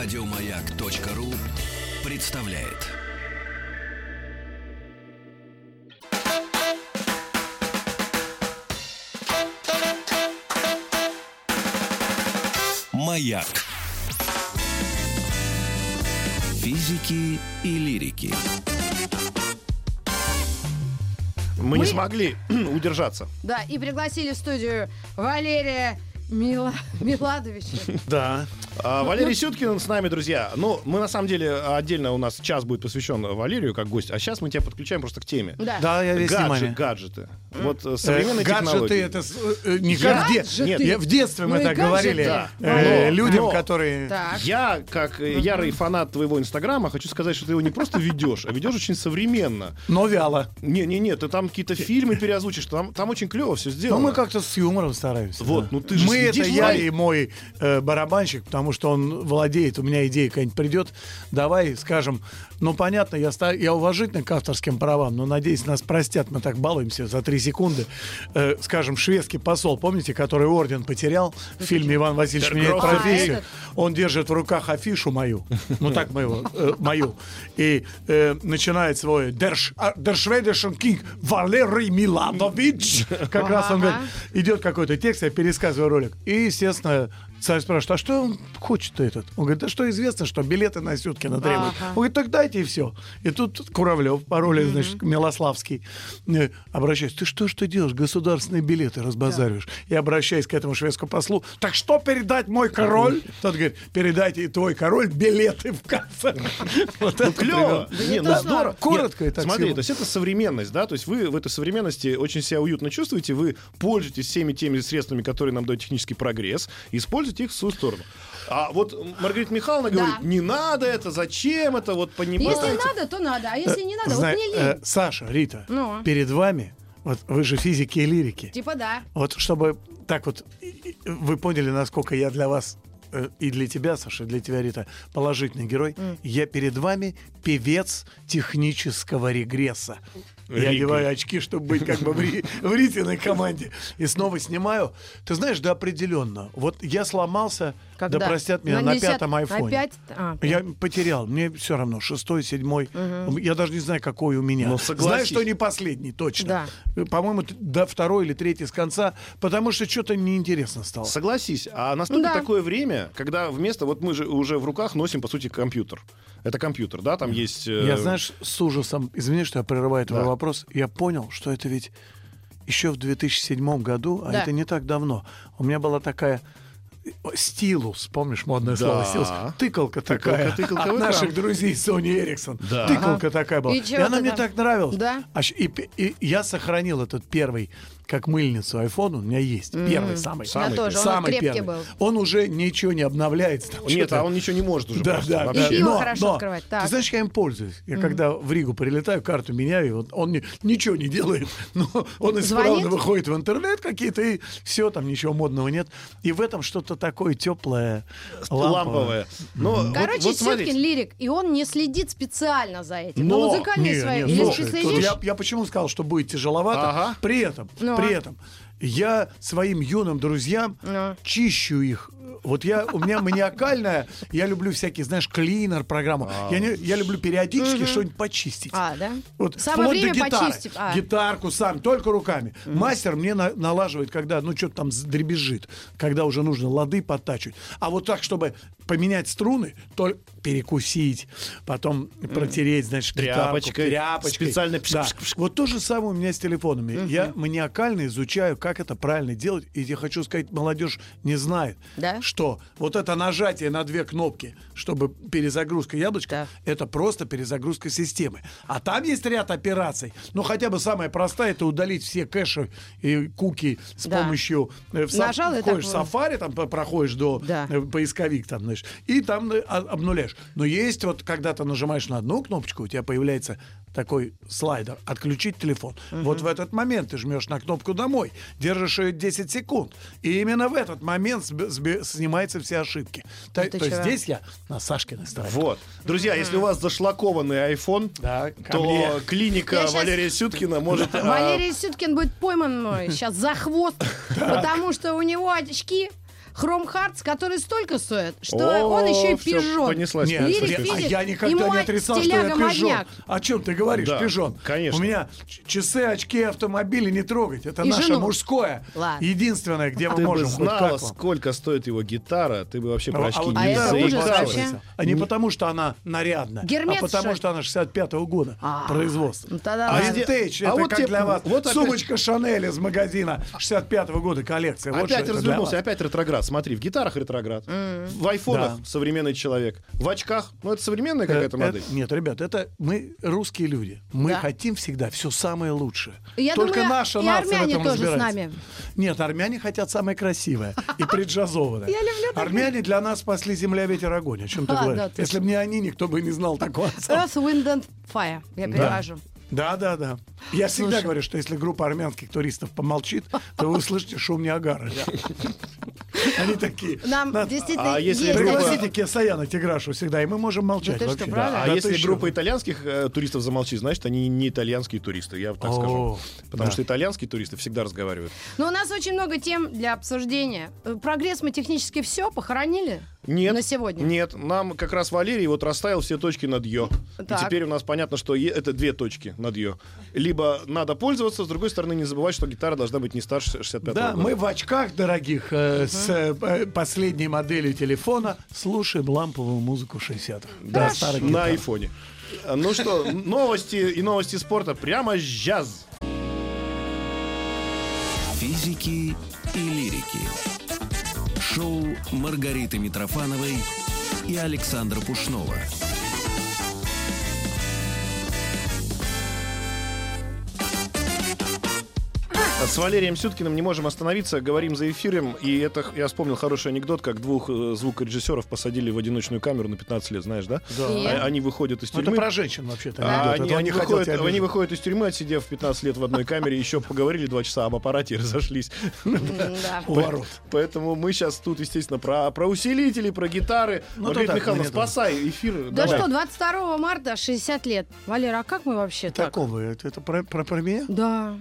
Радиомаяк.ру представляет. Маяк. Физики и лирики. Мы, не смогли удержаться. Да, и пригласили в студию Валерия Мила... Миладовича. Да. А, Валерий Сюткин с нами, друзья. Ну, мы на самом деле отдельно у нас час будет посвящен Валерию как гость, а сейчас мы тебя подключаем просто к теме. Да. Да, я весь Гаджет, внимание. гаджеты. Вот э, Э, современные гаджеты технологии. это э, не как в де- Гаджеты? Нет, я- в детстве мы Ну так гаджеты. говорили Да. э, Но- людям, но- которые. Так. Я, как э, ярый фанат твоего инстаграма, хочу сказать, что ты его не просто ведешь, а ведешь очень современно. Но вяло. Не-не-не, ты там какие-то фильмы переозвучишь, там, там очень клево все Но сделано. мы как-то с юмором стараемся. Вот, да. ну ты же Мы это я и мой э, барабанщик, потому что он владеет, у меня идея какая-нибудь придет. Давай скажем, ну понятно, я, я уважительно к авторским правам, но надеюсь, нас простят, мы так балуемся за три секунды. Э, скажем, шведский посол, помните, который орден потерял в фильме «Иван Васильевич меняет профессию». А? Он держит в руках афишу мою, ну так моего, э, мою, и э, начинает свой «Der, Sch- а, der Schwedischen King Валерий Миладович». Как раз он говорит, идет какой-то текст, я пересказываю ролик. И, естественно, царь спрашивает, а что он хочет этот? Он говорит, да что известно, что билеты на Сюткина требуют. Ага. Он говорит, так дайте и все. И тут Куравлев, по роли, значит, Милославский, э, обращается, ты что ж ты делаешь, государственные билеты разбазариваешь. И обращаясь к этому шведскому послу, так что передать мой король? Тот говорит, передайте и твой король билеты в кассе. Вот это Клево. Не, ну это здорово. Коротко и так Смотри, то есть это современность, да? То есть вы в этой современности очень себя уютно чувствуете, вы пользуетесь всеми теми средствами, которые нам дает технический прогресс, и используете их в свою сторону. А вот Маргарита Михайловна Да. говорит, не надо это, зачем это, вот понимаете. Если надо, то надо, а если не надо, вот Зна- мне лень. э, Саша, Рита, Ну. перед вами, вот вы же физики и лирики. Типа да. Вот чтобы так вот вы поняли, насколько я для вас э, и для тебя, Саша, и для тебя, Рита, положительный герой. Я перед вами певец технического регресса. Я одеваю очки, чтобы быть как бы в, ри- в Ритиной команде. И снова снимаю. Ты знаешь, да определенно. Вот я сломался, Когда? да простят меня, На на, 10 пятом на айфоне. пять? А, Я потерял. Мне все равно. Шестой, седьмой. Я даже не знаю, какой у меня. Ну, согласись. Знаю, что не последний, точно. Да. По-моему, до второй или третий с конца, потому что что-то неинтересно стало. Согласись, а наступит Да. такое время, когда вместо, вот мы же уже в руках носим, по сути, компьютер. Это компьютер, да, там есть... э, Я, знаешь, с ужасом, извини, что я прерываю твой Да. вопрос, я понял, что это ведь еще в 2007 году, а Да. это не так давно, у меня была такая э, стилус, помнишь модное Да. слово стилус? Тыкалка, такая тыкалка от наших друзей Сони Эриксон. Да. Тыкалка такая была. И И, она мне там? так нравилась. Да? А и, и я сохранил этот первый как мыльницу iPhone, у меня есть. Первый, самый. Самый Я тоже, он самый крепкий первый. был. Он уже ничего не обновляется. там Нет, а он ничего не может уже да, просто да, вообще. да. И пиво Но- хорошо но, открывать. Так. Ты знаешь, я им пользуюсь. Я когда в Ригу прилетаю, карту меняю, вот он не- ничего не делает, но он исправно Звонит? выходит в интернет какие-то, и все, там ничего модного нет. И в этом что-то такое теплое, ламповое. Ламповая. Но вот- Короче, вот смотрите. Сюткин лирик, и он не следит специально за этим. Но- Но музыкальные Не, свои. не, слушай, я, я почему сказал, что будет тяжеловато? Ага. При этом, Ну. При этом я своим юным друзьям Ну. чищу их. Вот я, у меня маниакальная, я люблю всякие, знаешь, клинер программу. Я, не, я люблю периодически что-нибудь почистить. А, да? Вот Самое вплоть до время гитары. почистить. А. Гитарку сам, только руками. Мастер мне на- налаживает, когда, ну, что-то там дребезжит, когда уже нужно лады подтачивать. А вот так, чтобы поменять струны, то перекусить, потом протереть, значит, гитарку, Тряпочкой, тряпочкой. специально Да. пш-пш-пш. Вот то же самое у меня с телефонами. Я маниакально изучаю, как это правильно делать. И я хочу сказать, молодежь не знает, Да? что вот это нажатие на две кнопки, чтобы перезагрузка яблочка, Да. это просто перезагрузка системы. А там есть ряд операций. Ну, хотя бы самая простая, это удалить все кэши и куки с Да. помощью... э, в Нажал и входишь в так, Safari, там проходишь до Да. э, поисковик, там, знаешь, и там э, а- обнуляешь. Но есть вот, когда ты нажимаешь на одну кнопочку, у тебя появляется такой слайдер «Отключить телефон». Вот в этот момент ты жмешь на кнопку «Домой», держишь ее 10 секунд. И именно в этот момент сб- сб- снимаются все ошибки. То, ты то есть здесь я на Сашкиной стороне. Вот. Друзья, если у вас зашлакованный iPhone, Да, то мне. клиника Я щас- Валерия Сюткина может... а, Валерий Сюткин будет пойман мной сейчас за хвост, потому что у него очки Хром Хартс, который столько стоит, что О, он еще и пижон. понеслась, Нет, понеслась. а физик, я никогда не отрицал, что я пижон. модняк. О чем ты говоришь, Да, пижон? конечно. У меня часы, очки, автомобили не трогать. Это И наше жену. мужское. Ладно. Единственное, где мы Ты бы можем хоть знала, сколько стоит его гитара, ты бы вообще А про очки вот А не ужас заикалась. А не потому, что она нарядная, Гермес, а потому, что она 65-го года А, производства. ну тогда А винтейдж, А это вот как для вас. вот Сумочка Шанель из магазина 65-го года коллекция. Опять развернулся, опять ретроград. Смотри, в гитарах ретроград, в айфонах Да. современный человек, в очках, ну это современная Э, какая-то это- модель. Нет, ребят, это мы русские люди. Мы Да. хотим всегда все самое лучшее. Я Только думаю, наша и нация в армяне этом тоже с нами. Нет, армяне хотят самое красивое и преджазованное. Я люблю. Армяне для нас спасли земля, ветер, огонь. О чем ты А, говоришь? Если бы не они, никто бы не знал такого. Earth, Wind and Fire. Я перевожу. Да, да, да. Я всегда Слушай. говорю, что если группа армянских туристов помолчит, то вы услышите шум Ниагары. Они такие. Нам «Надо- действительно а если есть группа- Пригласите Кесаяна Тиграшу всегда, и мы можем молчать Да что, вообще. А Да если группа что? итальянских э, туристов замолчит, значит, они не итальянские туристы, я так О, скажу. Потому да. что итальянские туристы всегда разговаривают. Но у нас очень много тем для обсуждения. Прогресс мы технически все похоронили Нет. на сегодня. Нет, нам как раз Валерий вот расставил все точки над «ё». Так. И теперь у нас понятно, что е- это две точки над «ё». Либо надо пользоваться, с другой стороны, не забывать, что гитара должна быть не старше 65 Да, года. мы в очках дорогих э, с э, последней моделью телефона слушаем ламповую музыку 60-х. Да, старых на айфоне. Ну что, новости и новости спорта прямо сейчас. Физики и лирики. Шоу Маргариты Митрофановой и Александра Пушнова. С Валерием Сюткиным не можем остановиться, говорим за эфиром. И это я вспомнил хороший анекдот, как двух э, звукорежиссеров посадили в одиночную камеру на 15 лет, знаешь, да? Да. А- Они выходят из Ну, тюрьмы. Это про женщин вообще-то. А анекдот. они, они выходят, они выходят из тюрьмы, отсидев 15 лет в одной камере, еще поговорили два часа об аппарате и разошлись. Да. У ворот. Поэтому мы сейчас тут, естественно, про, про усилители, про гитары. Ну, Маргарита Михайловна, спасай эфир. Да что, 22 марта 60 лет. Валера, а как мы вообще так? Такого, это, это про, про, про меня? Да.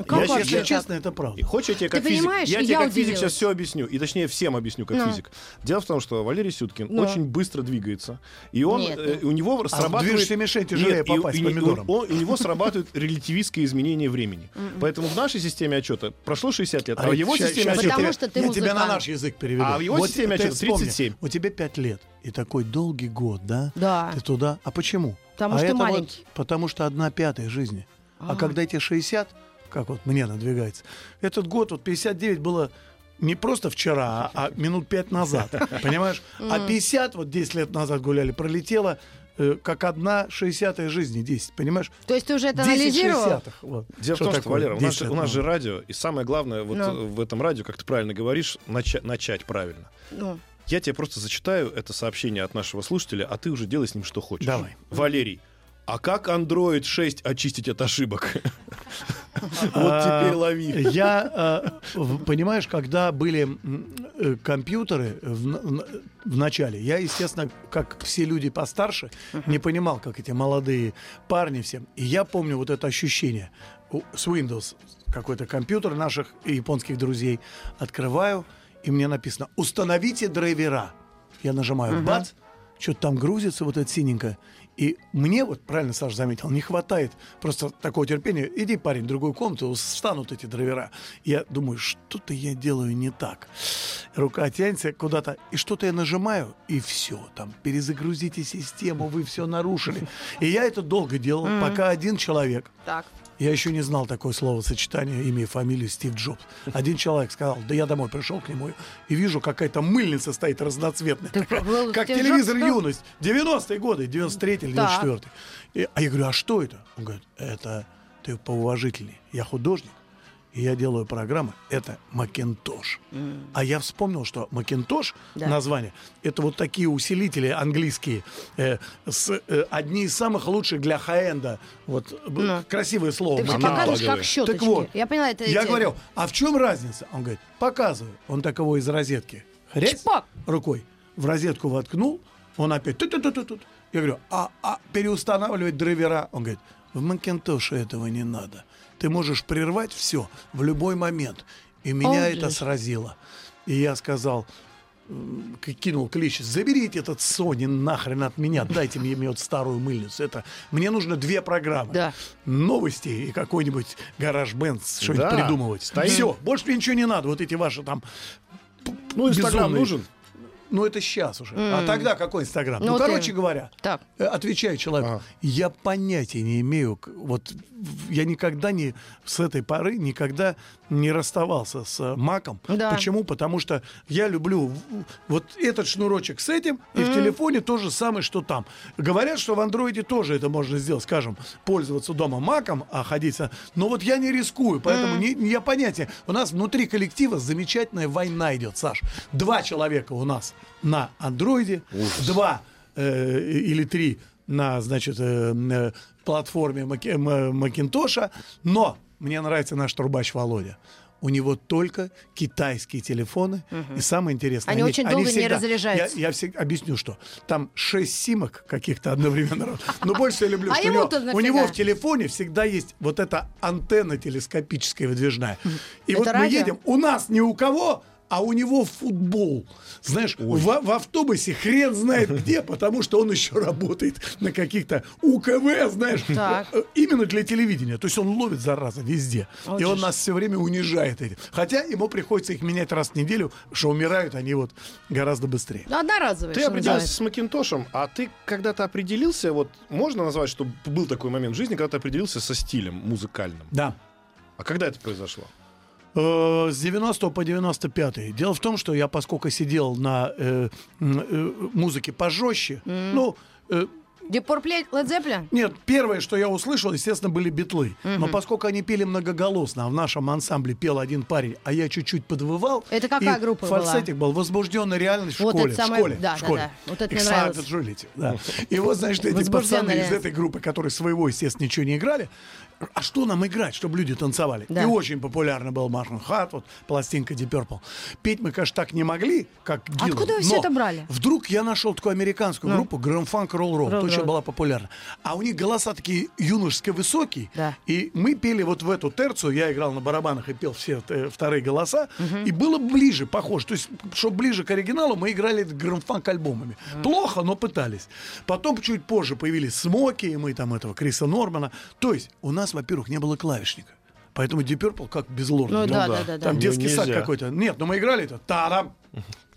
А как Я вообще Если так? честно, это правда. И Хочешь, я тебе как Ты физик, понимаешь, я и тебе я как физик сейчас все объясню, и точнее всем объясню как Ну. физик. Дело в том, что Валерий Сюткин Ну. очень быстро двигается, и он, Нет, э, ну. у него срабатывает... движешься мишень тяжелее Нет, и- попасть и- помидором. он- у него срабатывает релятивистское изменение времени. Поэтому в нашей системе отчета прошло 60 лет, а в его системе я отчета... Потому что ты Я тебя на наш язык переведу. А в его системе отчета вспомни, 37. У тебя 5 лет, и такой долгий год, да? Да. Ты туда. А почему? Потому а что вот маленький. потому что одна пятая жизни. А, когда тебе 60, как вот мне надвигается, этот год, вот 59 было не просто вчера, а, а минут пять назад. Понимаешь? А 50, вот 10 лет назад гуляли, пролетело э, как одна 60 жизни, 10, понимаешь? То есть ты уже это 10 анализировал? 60 вот. Дело в Что том, что, такое Валера, у нас, 10 же- у нас же радио, и самое главное вот Ну. э, в этом радио, как ты правильно говоришь, нача- начать правильно. Ну, Я тебе просто зачитаю это сообщение от нашего слушателя, а ты уже делай с ним что хочешь. Давай. Валерий, а как Android 6 очистить от ошибок? Вот А, теперь лови. Я, в- понимаешь, когда были э, компьютеры в, начале, я, естественно, как все люди постарше, не понимал, как эти молодые парни всем. И я помню вот это ощущение. С Windows какой-то компьютер наших японских друзей открываю, и мне написано «Установите драйвера». Я нажимаю «Бац», что-то там грузится, вот это синенькое. И мне, вот правильно Саша заметил, не хватает просто такого терпения. Иди, парень, в другую комнату, встанут эти драйвера. Я думаю, что-то я делаю не так. Рука тянется куда-то, и что-то я нажимаю, и все, там, перезагрузите систему, вы все нарушили. И я это долго делал, пока один человек, так. Я еще не знал такое словосочетание, имя и фамилию Стив Джобс. Один человек сказал, да я домой пришел к нему и вижу, какая-то мыльница стоит разноцветная. Такая, как телевизор Джобс, юность. 90-е годы, 93-й или Так. 94-й. И- А я говорю, а что это? Он говорит, это ты поуважительней. Я художник, и я делаю программы. Это Макинтош. А я вспомнил, что Макинтош, Да. название, это вот такие усилители английские, э, с, э, одни из самых лучших для хай-энда. Вот Ну. красивое слово. Ты показываешь как щеточки. Так вот, Я поняла, это я говорю, а в чем разница? Он говорит, показываю. Он таково из розетки. Хрясь Чпок! рукой в розетку воткнул, он опять тут тут тут тут Я говорю, а, а переустанавливать драйвера? Он говорит, в Макинтоше этого не надо. Ты можешь прервать все в любой момент. И меня О, это жесть. сразило. И я сказал, кинул клич, заберите этот Sony нахрен от меня, дайте мне, мне вот старую мыльницу. Это, мне нужно две программы. Да. Новости и какой-нибудь гараж бенд что-нибудь Да. придумывать. Стоит. Все, больше мне ничего не надо. Вот эти ваши там Ну, Инстаграм безумные. нужен. Ну, это сейчас уже. А тогда какой Инстаграм? Ну, Ну, короче именно. говоря, Так. э, отвечаю человеку, Ага. я понятия не имею, вот я никогда не, с этой поры никогда не расставался с э, маком. Да. Почему? Потому что я люблю вот этот шнурочек с этим, и в телефоне то же самое, что там. Говорят, что в андроиде тоже это можно сделать, скажем, пользоваться дома маком, а ходить... Но вот я не рискую, поэтому не, не- я понятия. У нас внутри коллектива замечательная война идет, Саш. Два человека у нас на андроиде, два э, или три на, значит, э, э, платформе М- Макинтоша, но мне нравится наш трубач Володя. У него только китайские телефоны. И самое интересное... Они очень долго не разряжаются. Я, я всегда объясню, что там шесть симок каких-то одновременно. Но больше я люблю, А что у него, в телефоне всегда есть вот эта антенна телескопическая выдвижная. И вот мы едем, у нас ни у кого, а у него футбол. Знаешь, в, в автобусе хрен знает где, потому что он еще работает на каких-то УКВ, знаешь, Так. э, именно для телевидения. То есть он ловит, зараза, везде. И Вот он же нас все время унижает этим. Хотя ему приходится их менять раз в неделю, что умирают они вот гораздо быстрее. Ну, одноразовые, Ты определился называется. с Макинтошем, а ты когда-то определился, вот можно назвать, что был такой момент в жизни, когда ты определился со стилем музыкальным? Да. А когда это произошло? Э, С 90 по 95. Дело в том, что я, поскольку сидел на э, э, музыке пожестче, ну, Purple, Led Zeppelin? нет, первое, что я услышал, естественно, были битлы. Но поскольку они пели многоголосно, а в нашем ансамбле пел один парень, а я чуть-чуть подвывал. Это какая и группа была? фальцетик был «Возбужденная реальность в Вот школе». это в самое- школе, да, в да, школе. да. Вот это мне нравилось. Да. И вот, значит, эти «Возбужденная пацаны из реальность». этой группы, которые своего, естественно, ничего не играли, а что нам играть, чтобы люди танцевали? Да. И очень популярно был Маршин Хат, вот пластинка Deep Purple. Петь мы, конечно, так не могли, как Дилан. Откуда вы но это брали? Вдруг я нашел такую американскую группу Grand Funk Roll Roll, Roll очень была популярна. А у них голоса такие юношеско высокие. Да. И мы пели вот в эту терцию, я играл на барабанах и пел все э, вторые голоса, и было ближе, похоже. То есть, чтобы ближе к оригиналу, мы играли грамфанк альбомами. Плохо, но пытались. Потом чуть позже появились Смоки, и мы там этого Криса Нормана. То есть у нас, во-первых, не было клавишника. Поэтому Deep Purple как без лорда. Ну да, да, да, да. Там Ну, детский сад нельзя. какой-то. Нет, но мы играли это. Та-дам,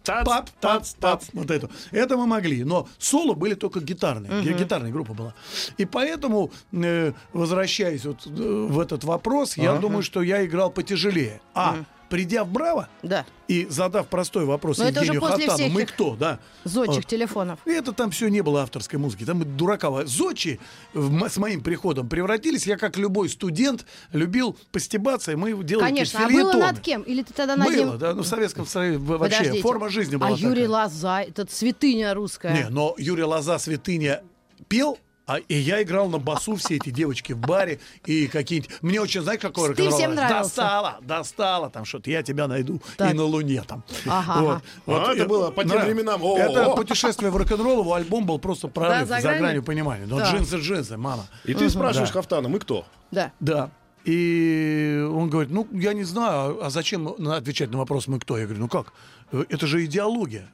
Тац, Пап, тац, тац, вот это. Это мы могли, но соло были только гитарные, Ги- гитарная группа была. И поэтому, э, возвращаясь вот э, в этот вопрос, я думаю, что я играл потяжелее. А придя в Браво Да. и задав простой вопрос Но Евгению Хатану, мы кто, да? Зодчих Вот. телефонов. И Это там все не было авторской музыки. Там дураково. Зодчи в с моим приходом превратились. Я, как любой студент, любил постебаться, и мы делали Конечно. А было над кем? Или ты тогда над Было, ним... да. Ну, в Советском Союзе вообще Подождите. форма жизни была А Юрий такая. Лоза, это святыня русская. Не, но Юрий Лоза святыня пел, а и я играл на басу, все эти девочки в баре и какие-нибудь... Мне очень, знаешь, какой Ты рок-н-ролл всем нравился. Достала, достала, там что-то, я тебя найду Так. и на Луне там. Ага, ага. А, это было по тем да. временам. О, Это путешествие в рок-н-ролл, альбом был просто прорыв за за, гранью? понимания. Но Да. джинсы, джинсы, мама. И ты спрашиваешь Да. Хафтана, мы кто? Да. Да. И он говорит, ну, я не знаю, а зачем отвечать на вопрос «мы кто?» Я говорю, ну как? Э, Это же идеология.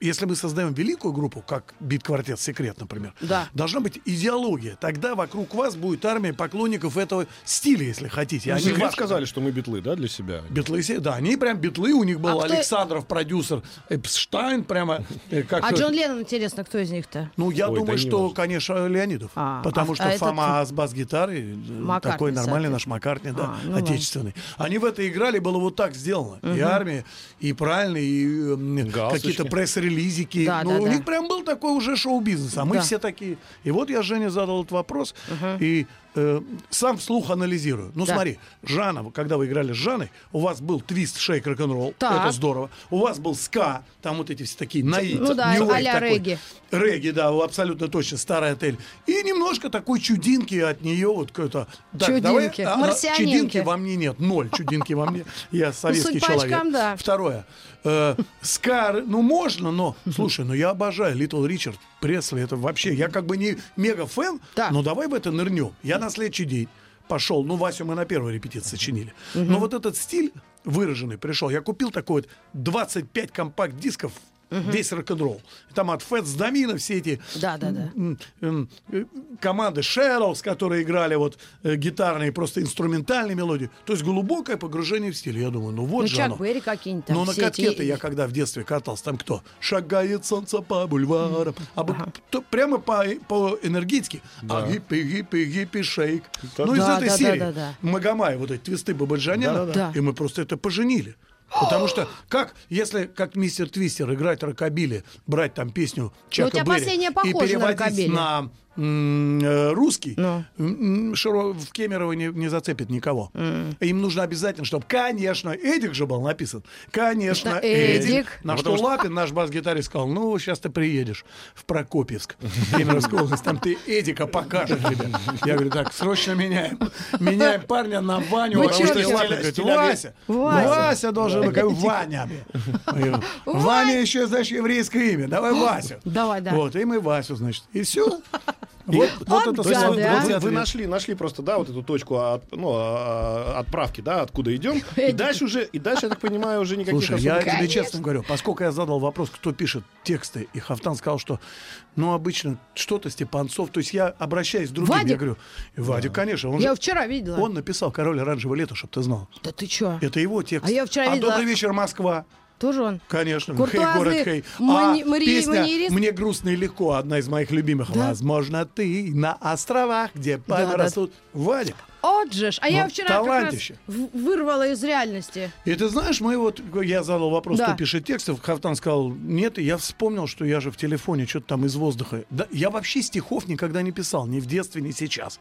Если мы создаем великую группу, как бит-квартет «Секрет», например, Да. должна быть идеология. Тогда вокруг вас будет армия поклонников этого стиля, если хотите. Они Они ваши. сказали, что мы битлы, да, для себя? Битлы, да, они прям битлы, у них был А кто- Александров, продюсер, Эпштайн, прямо э, как... А Джон Леннон, интересно, кто из них-то? Ну, я Ой, да думаю, не что, важно. конечно, Леонидов. А, потому а- что а этот- Фома с бас-гитарой, э, Маккартни, такой нормальный наш Маккартни, да, А, ну ладно. отечественный. Они в это играли, было вот так сделано. И армия, и правильно, и э, какие-то пресс-релизики. Да, ну, да, у да. них прям был такой уже шоу-бизнес, а мы Да. все такие. И вот я Жене задал этот вопрос, и э, сам вслух анализирую. Ну, Да. смотри, Жанна, когда вы играли с Жанной, у вас был твист, шейк, рок-н-ролл, это здорово. У вас был ска, там вот эти все такие наи, Ну да, такой. регги. Регги, да, абсолютно точно, старый отель. И немножко такой чудинки от нее, вот какой-то... Так, Чудинки. давай, а, а. Чудинки во мне нет, ноль чудинки во мне. Я советский судя по человек. да. Второе. Э, Скар, ну можно, но... Слушай, ну я обожаю Литл Ричард, Пресли, это вообще... Я как бы не мега-фэн, но давай в это нырнем. Я на следующий день пошел, ну, Васю мы на первой репетиции сочинили. Но вот этот стиль выраженный пришел. Я купил такой вот 25 компакт-дисков Весь рок-н-ролл. Там от Фэтс Домина все эти Да, да, да. э, команды Shadows, которые играли вот э, гитарные, просто инструментальные мелодии. То есть глубокое погружение в стиль. Я думаю, ну вот Ну, же Чак оно. Берри какие-нибудь там. Ну, на все эти- катке я когда в детстве катался, там кто? Шагает солнце по бульварам. А бы- то прямо по, по энергетики. А гиппи, гиппи, гиппи, шейк. Ну, из Да, этой да, да, серии. да, да. Магомай, вот эти твисты Бабаджаняна. Да-да-да. И мы просто это поженили. Потому что как, если как мистер Твистер играть рокобили, брать там песню Чака у тебя Берри и переводить на русский, Ну. Широ- в Кемерово не, не зацепит никого. Им нужно обязательно, чтобы, конечно, Эдик же был написан. Конечно, Это Эдик. Эдик. На Потому что Лапин, наш бас-гитарист, сказал, ну, сейчас ты приедешь в Прокопьевск, в Кемеровскую область, там ты Эдика покажешь, ребят. Я говорю, так, срочно меняем. Меняем парня на Ваню, потому что. Лапин говорит. Вася, Вася. Должен быть, Ваня. Ваня еще, знаешь, еврейское имя, давай Васю. Давай, да. Вот, и мы Васю, значит, и все. Вот, вот это Да, вы, да. вы- вы нашли, нашли просто, да, вот эту точку от- ну, а, отправки, да, откуда идем. И дальше уже, и дальше, я так понимаю, уже никаких Слушай, я тебе честно говорю, поскольку я задал вопрос, кто пишет тексты, и Хафтан сказал, что, ну, обычно что-то Степанцов, то есть я обращаюсь к другим, Вадик? я говорю, Вадик, конечно, он, Я же- вчера видела. он написал «Король оранжевого лета», чтобы ты знал. Да ты чё? Это его текст. А я вчера видела- «Добрый вечер, Москва». Тоже он? Конечно. Куртуазный Хей, город, хей. мани- а мари- песня? «Мне грустно и легко» одна из моих любимых. Да? Возможно, ты на островах, где да. растут. Вадик. От же ж. А я Ну, вчера как раз талантище. в- вырвала из реальности. И ты знаешь, мы вот, я задал вопрос, Да. кто пишет текстов, Хафтан сказал, нет, и я вспомнил, что я же в телефоне что-то там из воздуха. Да, я вообще стихов никогда не писал, ни в детстве, ни сейчас.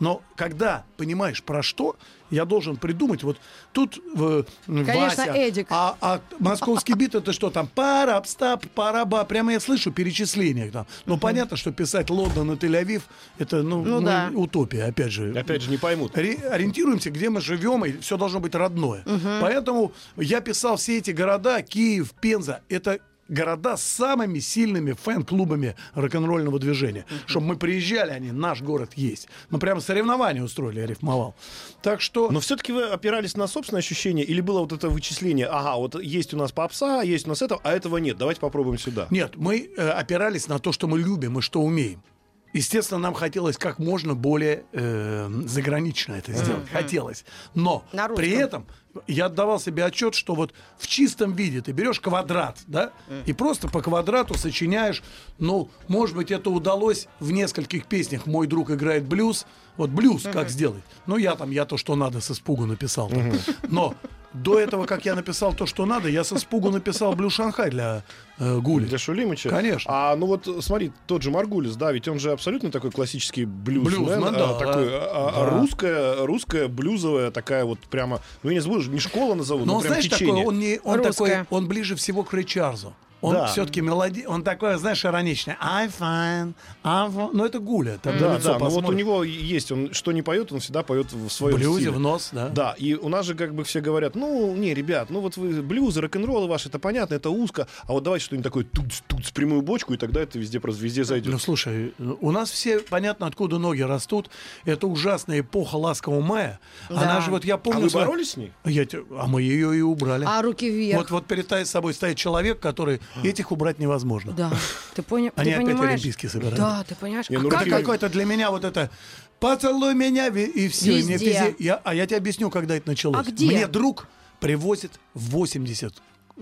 Но когда понимаешь про что, я должен придумать, вот тут э, Конечно, Вася, Эдик. А, а московский бит это что там, парабстап, параба, прямо я слышу перечисления там. Ну понятно, что писать Лондон и Тель-Авив, это ну, Ну ну, да. утопия, опять же. Опять же, не поймут. Ори- ориентируемся, где мы живем, и все должно быть родное. Поэтому я писал все эти города, Киев, Пенза, это города с самыми сильными фэн-клубами рок-н-ролльного движения. Чтобы мы приезжали, они, наш город есть. Мы прямо соревнования устроили, я рифмовал. Так что... Но все-таки вы опирались на собственное ощущение или было вот это вычисление? Ага, вот есть у нас попса, есть у нас это, а этого нет. Давайте попробуем сюда. Нет, мы э, опирались на то, что мы любим и что умеем. Естественно, нам хотелось как можно более э, загранично это сделать. Хотелось. Но при этом я отдавал себе отчет, что вот в чистом виде ты берешь квадрат, да, и просто по квадрату сочиняешь, ну, может быть, это удалось в нескольких песнях. Мой друг играет блюз. Вот блюз как сделать? Ну, я там, я то, что надо, с испугу написал. там. Но до этого, как я написал то, что надо, я с испугу написал блюз Шанхай для э, Гули. Для Шулимыча? Конечно. А ну вот смотри, тот же Маргулис, да, ведь он же абсолютно такой классический блюз. Блюзмен, да, такой, да. а, а, Да. русская, русская блюзовая такая вот прямо, ну я не забуду, не школа назову, Но но он, прям знаешь, течение. такой, он, не, он такой, он ближе всего к Рэй Чарльзу. Он Да. все-таки мелоди... Он такой, знаешь, ироничный. I'm fine, I'm fine. Ну, это Гуля. Там Да, лицо да, но вот у него есть, он что не поет, он всегда поет в своем блюзе, стиле. в нос, да. Да, и у нас же как бы все говорят, ну, не, ребят, ну вот вы блюзы, рок-н-роллы ваши, это понятно, это узко, а вот давайте что-нибудь такое тут с прямую бочку, и тогда это везде просто везде зайдет. Ну, слушай, у нас все понятно, откуда ноги растут. Это ужасная эпоха ласкового мая. Да. Она же, вот я а помню... вы свои- боролись с ней? Я а мы ее и убрали. А руки вверх. Вот, вот перед собой стоит человек, который... Этих убрать невозможно. Да. Ты, поня... Они ты опять понимаешь? олимпийские собирают. Да, ты понимаешь? Не, А ну, как какой-то для меня вот это поцелуй меня и все. Везде. Я, а я тебе объясню, когда это началось. А где? Мне друг привозит в 80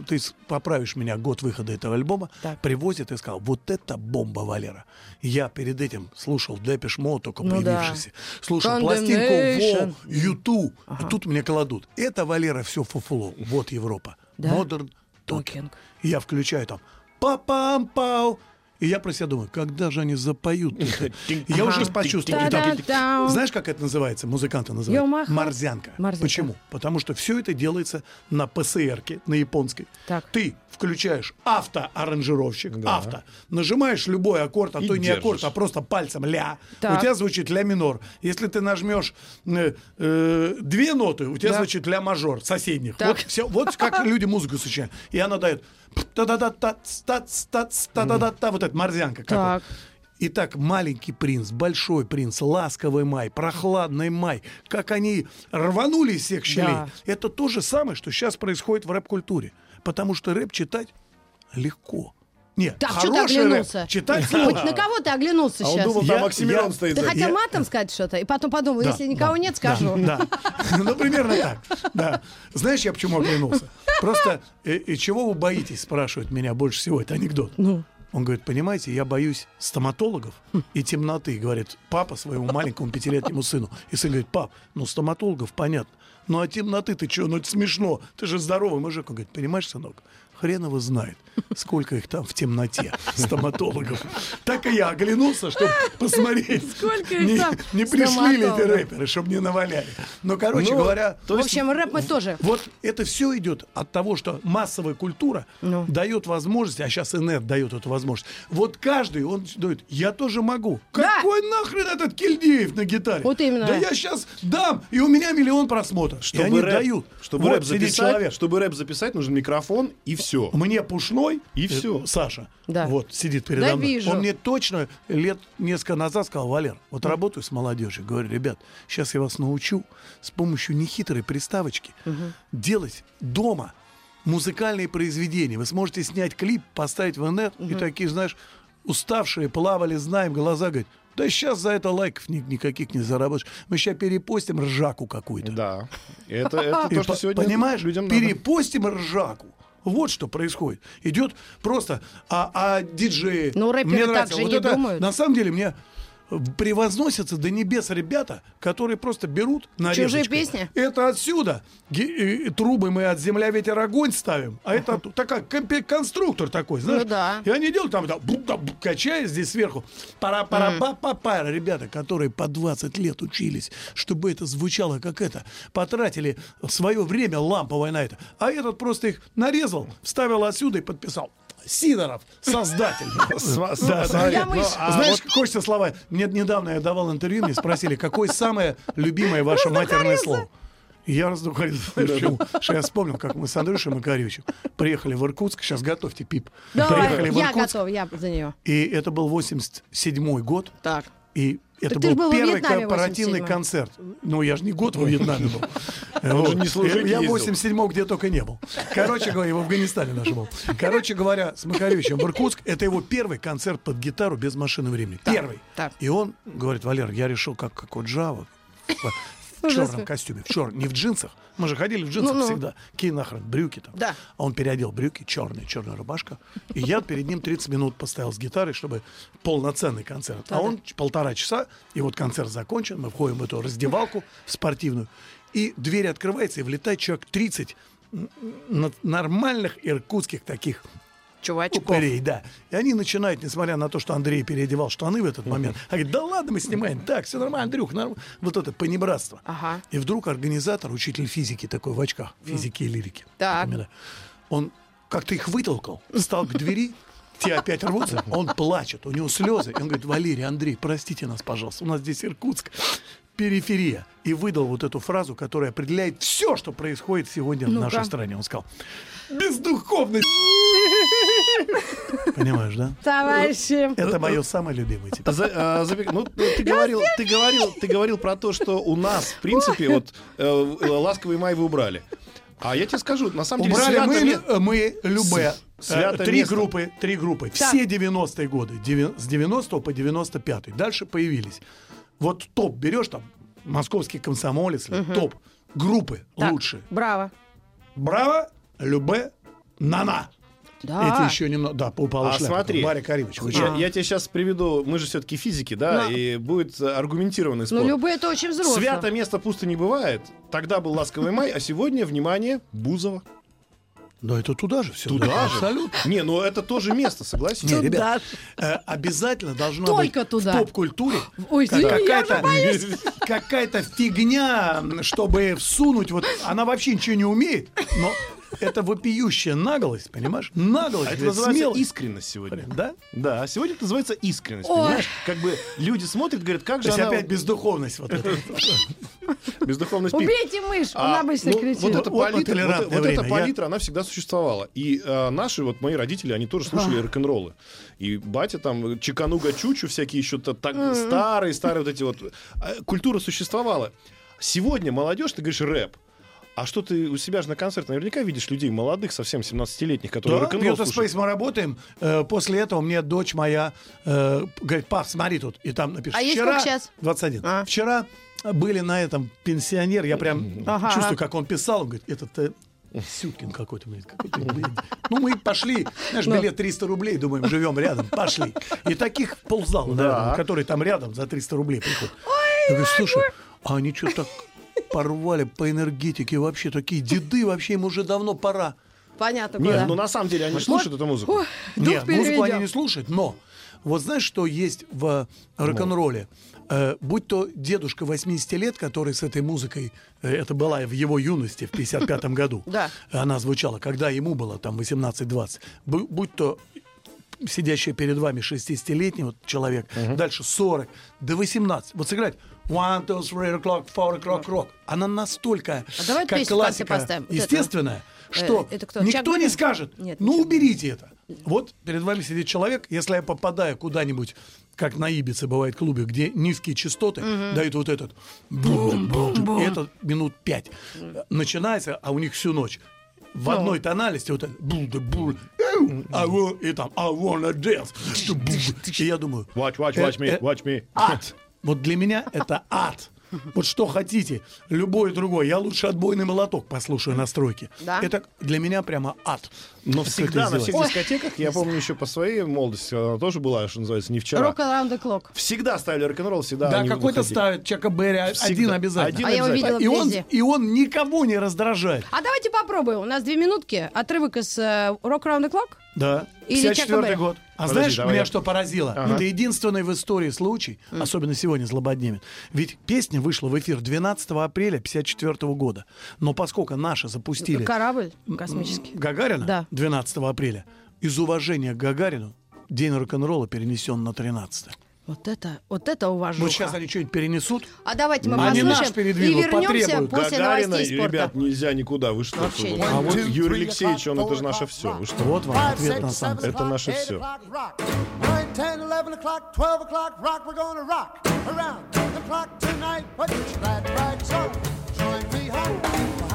ты поправишь меня год выхода этого альбома, Так. привозит и сказал, вот это бомба, Валера. Я перед этим слушал Депеш Мо, только Ну да. появившийся. Слушал Condemnation. пластинку Во, U2. И тут мне кладут. Это, Валера, все фуфло. Вот Европа. Да? Modern Talking. Talking. И я включаю там па-пам-пау. И я про себя думаю, когда же они запоют? это? Я уже почувствовал. И там- Та-да-дам. Знаешь, как это называется? Музыканты называют? Морзянка. Почему? Потому что все это делается на PSR ке, на японской. Так. Ты включаешь автоаранжировщик, Да. авто, нажимаешь любой аккорд, а И то и не аккорд, а просто пальцем ля. Так. У тебя звучит ля минор. Если ты нажмешь э, э, две ноты, у тебя Да. звучит ля мажор соседних. Так. Вот, все, вот как люди музыку сочиняют. И она дает та да да та та та та та да да та вот эта морзянка. как. Итак, маленький принц, большой принц, ласковый май, прохладный май, как они рванули из всех щелей. Да. Это то же самое, что сейчас происходит в рэп-культуре. Потому что рэп читать легко. Нет, Так, что ты хороший рэп оглянулся? читать Хоть сложно. на кого ты оглянулся А он сейчас? думал, Я- там Оксимирон я- стоит. Ты за- хотел я- матом сказать что-то, и потом подумал, Да, если никого да, нет, скажу. Да, да. Ну, примерно так. Да. Знаешь, я почему оглянулся? Просто, э, и чего вы боитесь, спрашивают меня больше всего. Это анекдот. Ну. Он говорит, понимаете, я боюсь стоматологов и темноты, говорит папа своему маленькому пятилетнему сыну. И сын говорит, пап, ну стоматологов понятно. Ну а темноты ты что, ну это смешно. Ты же здоровый мужик. Он говорит, понимаешь, сынок, хрен его знает, сколько их там в темноте, стоматологов. Так и я оглянулся, чтобы посмотреть, Сколько их не, там не пришли ли эти рэперы, чтобы не наваляли. Но, короче Ну, говоря, то В общем, рэп мы тоже. вот это все идет от того, что массовая культура Ну. дает возможность, а сейчас инет дает эту возможность. Вот каждый, он дает, я тоже могу. Да. Какой нахрен этот Кильдеев на гитаре? Вот именно. Да я сейчас дам, и у меня миллион просмотров. и они рэп, дают. Чтобы Вот рэп записать, чтобы рэп записать, нужен микрофон и все. Мне пушной, И э, всё. Саша, Да. вот сидит передо Да, мной. вижу. Он мне точно лет несколько назад сказал, Валер, вот работаю с молодежью, говорю, ребят, сейчас я вас научу с помощью нехитрой приставочки делать дома музыкальные произведения. Вы сможете снять клип, поставить в инет, и такие, знаешь, уставшие, плавали, знаем, глаза говорят, да сейчас за это лайков ни- никаких не заработаешь. Мы сейчас перепостим ржаку какую-то. Да. Это, это то, что сегодня понимаешь, людям надо. перепостим ржаку. Вот что происходит. Идет просто, а, а диджеи... Ну, рэперы мне так нравится, же вот не это, думают. На самом деле мне превозносятся до небес ребята, которые просто берут на Чужие песни? Это отсюда. Ге- э, трубы мы от земля, ветер, огонь ставим. А это оттуда. такая компе- конструктор такой, знаешь. Ну да. И они делают там, да, бу- да, бу- качая здесь сверху. пара пара па па па Ребята, которые по 20 лет учились, чтобы это звучало как это. Потратили свое время ламповое на это. А этот просто их нарезал, вставил отсюда и подписал. Сидоров, создатель. Я Знаешь, хочется слова. Мне недавно я давал интервью, мне спросили, какое самое любимое ваше матерное слово? И я раздухарился. Почему? Что я вспомнил, как мы с Андрюшей Макаревичем приехали в Иркутск. Сейчас готовьте пип. Давай, приехали в я Иркутск. готов, я за нее. И это был 87 год. Так. И это Так был был первый в корпоративный 87-м. концерт. Ну, я же не год во Вьетнаме был. Он же не служить Я в ездил. 87-м где только не был. Короче говоря, в Афганистане даже был. Короче говоря, с Макаревичем в Иркутск, это его первый концерт под гитару без машины времени. Первый. так. И он говорит, Валер, я решил, как, как вот Джава, в черном костюме, в черном, не в джинсах. Мы же ходили в джинсах всегда. Какие нахрен, брюки там. Да. А он переодел брюки, черные, черная рубашка. И я перед ним 30 минут постоял с гитарой, чтобы полноценный концерт. А он полтора часа, и вот концерт закончен, мы входим в эту раздевалку спортивную, и дверь открывается, и влетает человек 30 н- н- нормальных иркутских таких Чувачков. упырей, да. И они начинают, несмотря на то, что Андрей переодевал штаны в этот момент, они говорят, да ладно, мы снимаем, так, все нормально, Андрюх, норм-». вот это понебратство. Ага. И вдруг организатор, учитель физики такой в очках, физики и лирики, Так. именно, он как-то их вытолкал, встал к двери, те опять рвутся, он плачет, у него слезы. И он говорит, Валерий, Андрей, простите нас, пожалуйста, у нас здесь Иркутск, периферия. И выдал вот эту фразу, которая определяет все, что происходит сегодня в Ну-ка. нашей стране. Он сказал, бездуховность. Понимаешь, да? Товарищи. Это мое самое любимое теперь. За- а, забег- ну, ты говорил, ты говорил, ты говорил про то, что у нас, в принципе, вот э, э, ласковый май вы убрали. А я тебе скажу, на самом деле, Убрали свято мы, э, мы любые. С- свято Э, Три место. группы, три группы. Так. Все 90-е годы. С 90 по 95 Дальше появились. Вот топ берешь там, московский комсомолец, или топ группы Так, лучшие. Браво. Браво, Любе, Нана. Да. Эти еще немного. Да, упала А шляпа. смотри, Барри Каримович. вы я, чё? я тебе сейчас приведу, мы же все-таки физики, да, Ну. и будет аргументированный спор. Ну, любые это очень взрослые. Свято место пусто не бывает. Тогда был ласковый май, а сегодня, внимание, Бузова. Да это туда же все. Туда же. Абсолютно. Не, ну это тоже место, согласен? Не, ребят, э, обязательно должно Только быть туда. в поп-культуре я какая-то, какая-то фигня, чтобы всунуть. Вот она вообще ничего не умеет, но это вопиющая наглость, понимаешь? Наглость, А это называется смелость. искренность сегодня. Да? Да, а сегодня это называется искренность, Ой. понимаешь? Как бы люди смотрят, говорят, как То же есть она... опять бездуховность вот эта. Бездуховность. Убейте мышь, он А, обычно ну, кричит. Вот эта палитра, вот, эта палитра, она всегда существовала. И э, наши, вот мои родители, они тоже слушали рок-н-роллы. И батя там, Чикануга Чучу, всякие еще то- старые, старые вот эти вот. э, Культура существовала. Сегодня молодежь, ты говоришь рэп. А что ты у себя же на концерте наверняка видишь людей молодых, совсем 17-летних, которые Да, рок-н-ролл слушают. Мы работаем. Э, После этого мне дочь моя э, говорит, пап, смотри тут. И там напишет. А Вчера... сколько щас? 21. А. Вчера были на этом пенсионер. Я прям Ага. чувствую, как он писал. Он говорит, этот э, Сюткин какой-то, блядь, какой-то, блядь. Ну, мы пошли, знаешь, Ну. билет 300 рублей, думаем, живем рядом, пошли. И таких ползала, Да. наверное, которые там рядом за 300 рублей приходят. Я говорю, слушай, а они что так порвали по энергетике вообще, такие деды, вообще им уже давно пора. Понятно, Нет, куда. ну на самом деле они слушают эту музыку. Дух Нет, музыку они не слушают, но вот знаешь, что есть в рок-н-ролле? Э, будь то дедушка 80 лет, который с этой музыкой, э, это была в его юности в 55 году, Да. она звучала, когда ему было там 18-20, Бу- будь то сидящий перед вами 60-летний вот человек, дальше 40, до 18, вот сыграть one, two, three o'clock, four o'clock, rock, она настолько, А давай как классика, поставим. Естественная, что Э, это кто? Чак никто не Берри? скажет, Нет, ну не Чак уберите это. Вот перед вами сидит человек, если я попадаю куда-нибудь, как на Ибице бывает в клубе, где низкие частоты дают вот этот бум-бум-бум, и это минут пять начинается, а у них всю ночь в одной тональности вот это бу-да, бу, эу, I want- и там I wanna dance. И я думаю, Watch, watch, э, watch me, э, watch me. ад. Вот для меня это ад. Вот что хотите, любой другой. Я лучше отбойный молоток послушаю на стройке. Да? Это для меня прямо ад. Но Как всегда на всех издеваться? дискотеках, я помню еще по своей молодости, она тоже была, что называется, не вчера. Rock around the clock. Всегда ставили рок-н-ролл, всегда Да, какой-то ставит Чака Берри, а- один обязательно. Один А я обязательно. увидела и, он, везде. и он никого не раздражает. А давайте попробуем. У нас две минутки. Отрывок из э, Rock Around the Clock. Да. Или 54 Чака Берри. год. А Подожди, знаешь, давай меня я- что поразило? Это единственный в истории случай, особенно сегодня злободневен. Ведь песня вышла в эфир 12 апреля 54 года. Но поскольку наши запустили Корабль космический. Гагарина Да. 12 апреля, из уважения к Гагарину день рок-н-ролла перенесен на 13 Вот это, вот это уважуха. Вот сейчас они что-нибудь перенесут. А давайте мы Они послушаем наш и передвинут, вернемся потребуют. после Гагарина, новостей спорта. ребят, нельзя никуда. Вы что? Вообще. А вот Юрий Алексеевич, он это же наше все. Вы что? Вот вам ответ на самом деле. Это наше around the clock tonight. On. Join me home.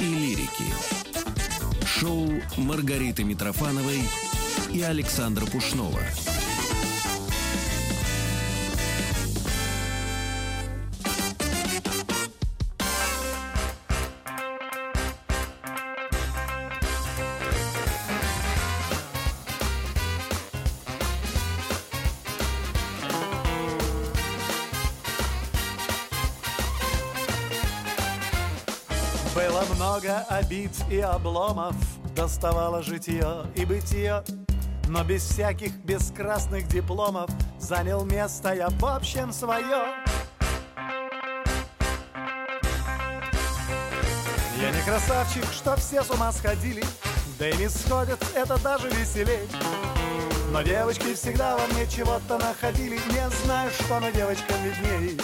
И лирики. Шоу Маргариты Митрофановой и Александра Пушнова. Было много обид и обломов, доставало житье и бытие, но без всяких бескрасных дипломов занял место я в общем свое. Я не красавчик, что все с ума сходили, да и не сходят, это даже веселей. Но девочки всегда во мне чего-то находили, не знаю, что, но девочкам видней.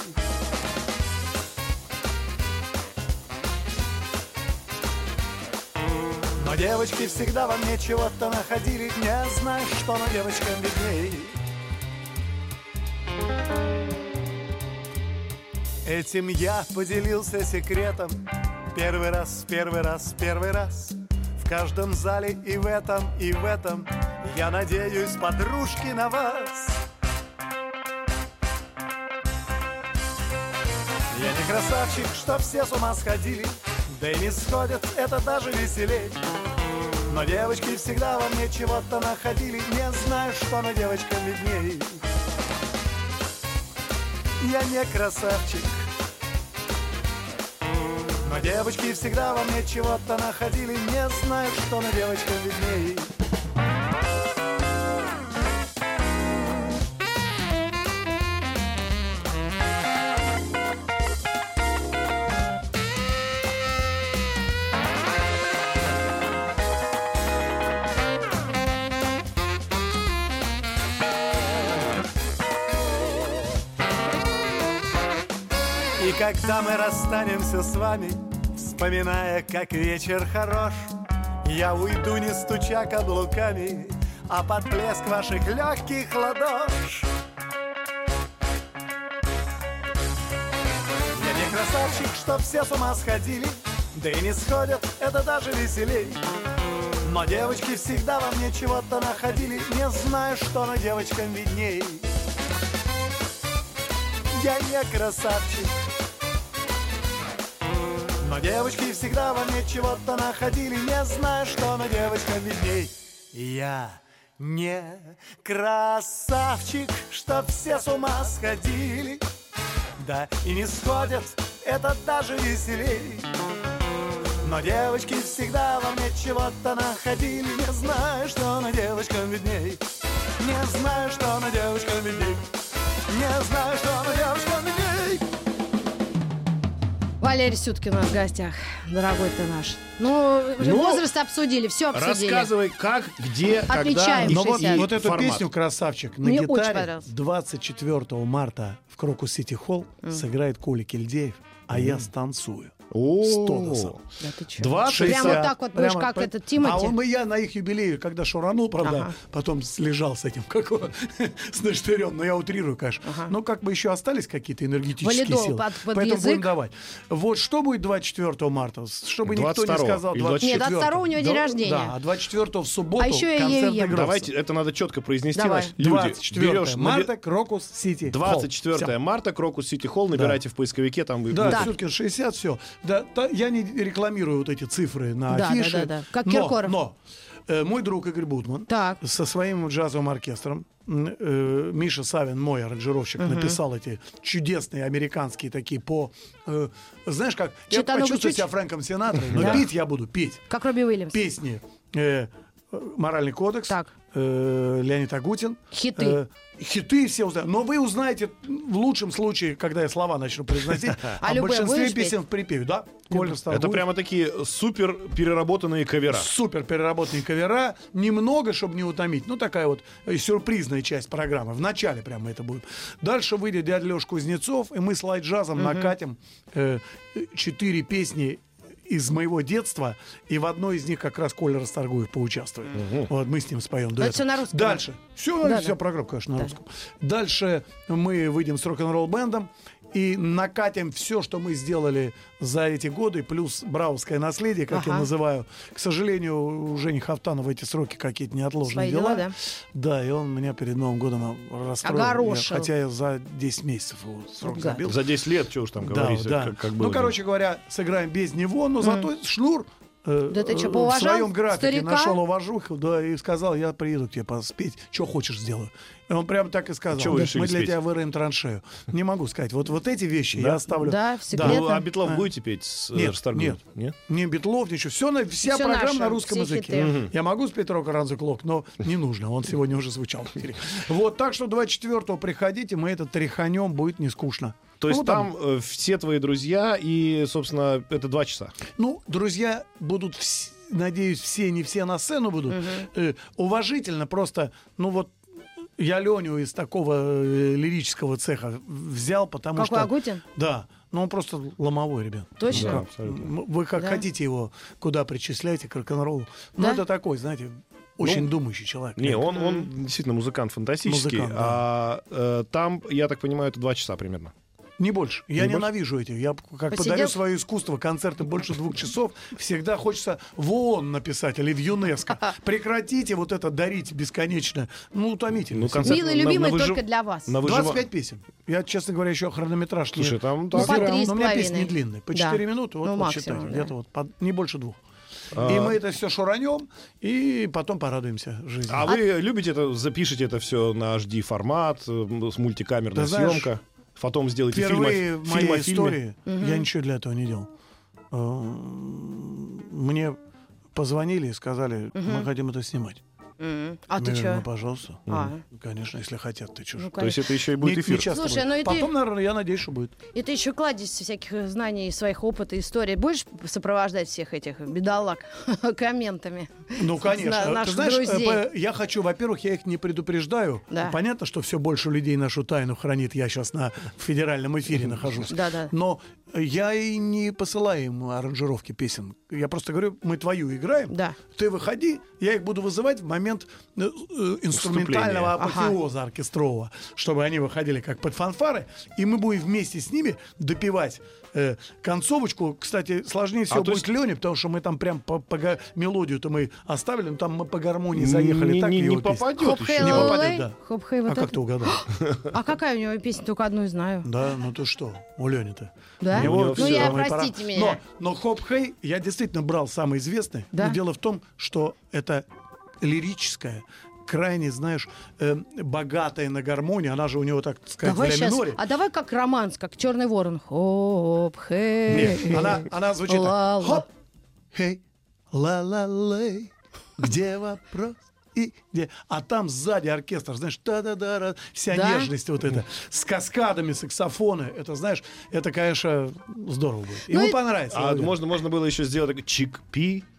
Девочки всегда во мне чего-то находили. Не знаю, что, но девочкам видней. Этим я поделился секретом. Первый раз, первый раз, первый раз. В каждом зале и в этом, и в этом. Я надеюсь, подружки, на вас. Я не красавчик, что все с ума сходили Да и не сходит это даже веселей. Но девочки всегда во мне чего-то находили Не знаю, что на девочкам видней. Я не красавчик. Но девочки всегда во мне чего-то находили Не знаю, что на девочкам видней когда мы расстанемся с вами, вспоминая, как вечер хорош, я уйду, не стуча каблуками, а под плеск ваших легких ладош. Я не красавчик, что все с ума сходили, да и не сходят, это даже веселей. Но девочки всегда во мне чего-то находили, не знаю, что на девочкам видней. Я не красавчик, девочки всегда во мне чего-то находили, не знаю, что на девочкам видней. Я не красавчик, что все с ума сходили, да и не сходят, это даже веселей. Но девочки всегда во мне чего-то находили, не знаю, что на девочкам видней. Не знаю, что на девочкам видней. Не знаю, что на девочкам видней. Валерий Сюткин у нас в гостях. Дорогой ты наш. Ну, Ну, возраст обсудили, все обсудили. Рассказывай, как, где, когда Отличаемся. Но вот, Шестьдесят. вот эту формат. песню «Красавчик» на Мне гитаре понравилось. 24 марта в Крокус Сити Холл сыграет Коля Кельдеев, а я станцую. О, С Тодосом. Да ты чё? 20 Прям вот так вот, будешь Прямо как по- этот Тимати. А он и я на их юбилее, когда шуранул, правда, Ага. потом слежал с этим, как его, с наштырем, но я утрирую, конечно. Но как бы еще остались какие-то энергетические Валидол силы. под- под Поэтому язык. будем давать. Вот что будет 24 марта, чтобы никто не 22-го сказал или 24 Нет, 22 у него день рождения. Да, а 24 в субботу А еще Е-Е-Е. гроз. Давайте, это надо четко произнести. Давай. Люди, 24 берешь, марта, наби- Крокус Сити. 24 марта, Крокус Сити Холл, набирайте в поисковике, там вы Да, все-таки 60, все. Да, та- я не рекламирую вот эти цифры на Да, афише. да, да, да. Как но, Киркоров. Но э, мой друг Игорь Бутман Так. со своим джазовым оркестром, э, Миша Савин, мой аранжировщик, написал эти чудесные американские такие по... э, знаешь как, я Читану почувствую чуть-чуть. себя Фрэнком Синатрой, но Да. петь я буду петь. Как Робби Уильямс. Песни э, «Моральный кодекс», Так. э, Леонид Агутин. Хиты. Э, хиты все узнают. Но вы узнаете в лучшем случае, когда я слова начну произносить, А о любые большинстве песен в припеве. Да, Коля Это прямо такие супер переработанные кавера. Супер переработанные кавера. Немного, чтобы не утомить. Ну, такая вот сюрпризная часть программы. В начале прямо это будет. Дальше выйдет дядя Леша Кузнецов, и мы с лайт-джазом накатим э, четыре песни из моего детства, и в одной из них как раз Коля Расторгуев поучаствует. Вот мы с ним споем дуэтом. Это всё на русском? Дальше. Все, Да, вся да. программа, конечно, на русском. Дальше мы выйдем с рок-н-ролл бендом и накатим все, что мы сделали за эти годы, плюс браузское наследие, как я Ага. называю. К сожалению, у Жени Хафтанова эти сроки какие-то неотложные Свои дела, дела. да? и он меня перед Новым годом расстроил. Огорошил. Я- хотя я за 10 месяцев его срок гад. забил. За 10 лет, что уж там Да, говорить, да. как, как ну, короче говоря, сыграем без него, но зато Шнур Да ты чё, э, в своем графике старика? нашел уважуху, да, и сказал, я приеду к тебе поспеть, что хочешь сделаю. И он прямо так и сказал, «Да, решили мы для спеть?» тебя выроем траншею. Не могу сказать, вот, вот эти вещи я оставлю. Да, в Ну, секретно. а Битлов А. будете петь с э, Нет, Расторгуевым? нет. Не Битлов, ничего. Все, на, вся Всё программа наше, на русском все языке. хиты. Я могу спеть рок Ранзу Клок, но не нужно. Он сегодня уже звучал в эфире. Вот, так что 24-го приходите, мы это тряханем, будет не скучно. То есть Ну, там э, все твои друзья и, собственно, это два часа. Ну, друзья будут, вс- надеюсь, все, не все на сцену будут. Э, уважительно просто, ну вот, я Леню из такого э, лирического цеха взял, потому Какой что... Агутин? Да. Ну, он просто ломовой, ребят. Точно? Да, абсолютно. Вы как Да? хотите его, куда причисляете, к рок-н-роллу. Ну, Да? это такой, знаете, очень думающий человек. Не, он, он действительно музыкант фантастический. Музыкант, да. А э, там, я так понимаю, это два часа примерно. Не больше. Я Не больше? ненавижу этих. Я как Посидел? подарю свое искусство, концерты больше двух часов, всегда хочется в ООН написать или в ЮНЕСКо. Прекратите вот это дарить бесконечно. Ну, утомительно. Ну, концерт Милый, на- на любимый выжив- только для вас. на выжива- 25 песен. Я, честно говоря, еще хронометраж не Слушай, там Ну, так. по Но у меня песни не длинные. По Да. 4 минуты, вот, Ну, вот максимум, считайте, да. где-то вот по- не больше двух. А. И мы это все шуранем, и потом порадуемся жизни. А вы любите это, запишите это все на HD формат, с мультикамерной знаешь, съемка, потом сделайте фильм, о- Впервые в фильм о моей фильме. истории я ничего для этого не делал. Э, Мне позвонили и сказали, мы хотим это снимать. М. А ты что? ну, пожалуйста. А. Ну, Конечно, если хотят, ты чё. Ну, То есть это еще и будет Не- эфир. не часто Слушай, будет. ну и ты- Потом, наверное, я надеюсь, что будет. И ты еще кладезь всяких знаний, своих опыта, историй. Будешь сопровождать всех этих бедолаг комментами? Ну, конечно. На- Ты знаешь, друзей. э, по- я хочу, во-первых, я их не предупреждаю. Да. Понятно, что все больше людей нашу тайну хранит. Я сейчас на федеральном эфире нахожусь. Да-да. Но я и не посылаю им аранжировки песен. Я просто говорю, мы твою играем. Да. Ты выходи, я их буду вызывать в момент э, э, инструментального Ага. апофеоза оркестрового, чтобы они выходили как под фанфары, и мы будем вместе с ними допивать э, концовочку. Кстати, сложнее всего А будет есть- Лене, потому что мы там прям по, по мелодию-то мы оставили, но там мы по гармонии заехали не, так не, не песню. попадет Хоп, еще. Не попадет, да. Хоп, хей, вот а как это. ты угадал? А какая у него песня? Только одну знаю. Да, ну ты что, у Лени-то. Да? У него Ну, я, пора- простите меня. Но, но Хоп Хей я действительно брал самый известный. Да? Но дело в том, что это лирическая, крайне, знаешь, э, богатая на гармонию. Она же у него, так сказать, Давай в ля сейчас. миноре. А давай как романс, как Черный ворон. Хоп, хей. Нет, она, она звучит Ла-ла. так. Хоп, хей, ла-ла-лей, где вопрос? И где? А там сзади оркестр, знаешь, та-да-да, вся Да? нежность вот эта, с каскадами саксофона, это, знаешь, это, конечно, здорово будет. Ему Ну и- понравится. А можно, можно было еще сделать